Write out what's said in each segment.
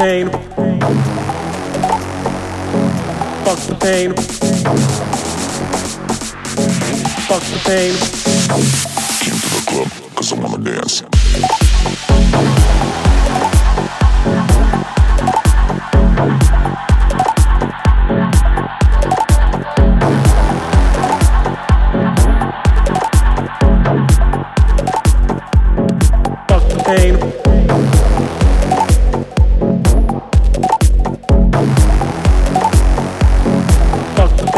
pain. Fuck the pain. Fuck the pain. Came to the club cause I wanna dance.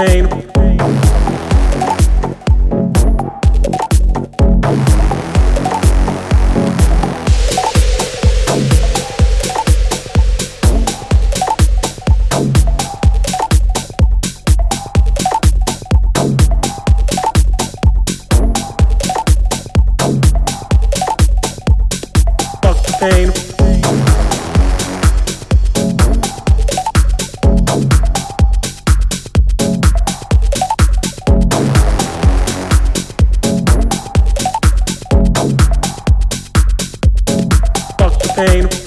Pain. Pain.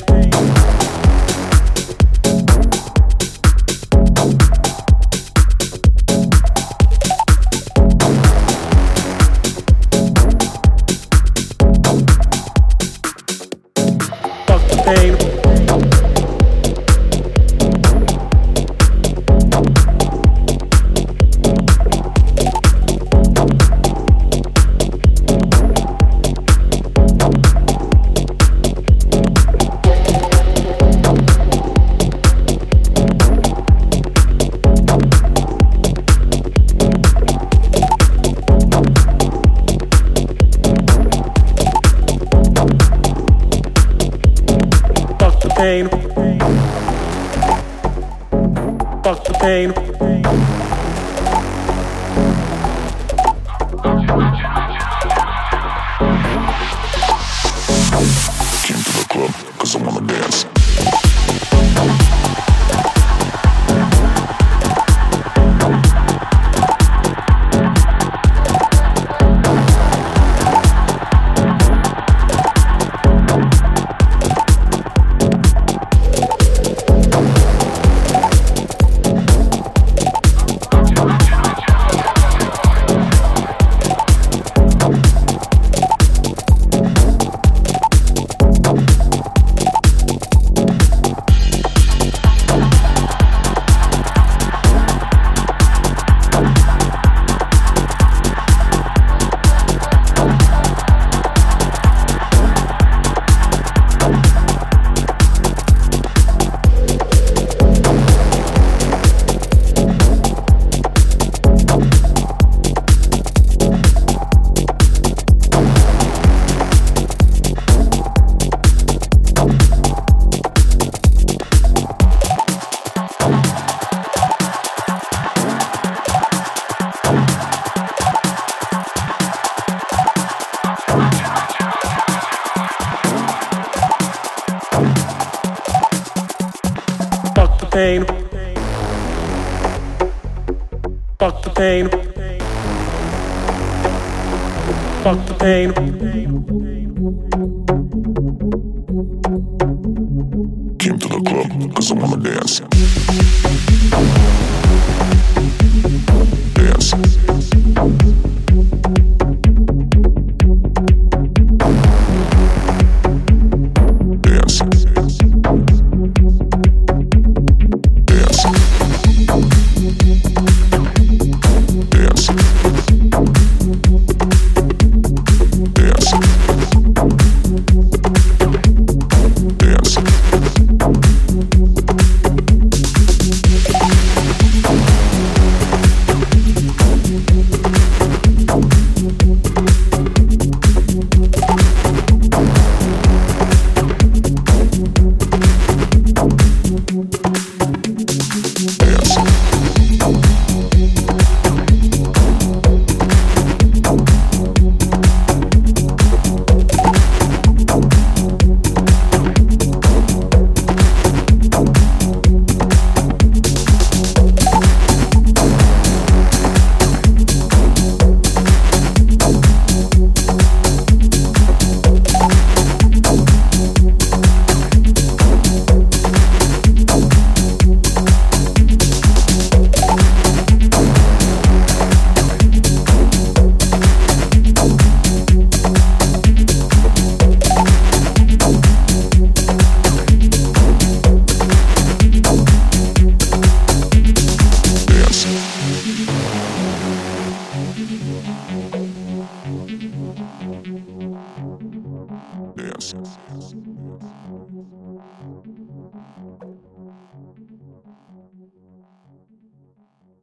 Pain. Fuck the pain. Pain. Fuck the pain. Fuck the pain. Came to the club cause I wanna dance. Dance.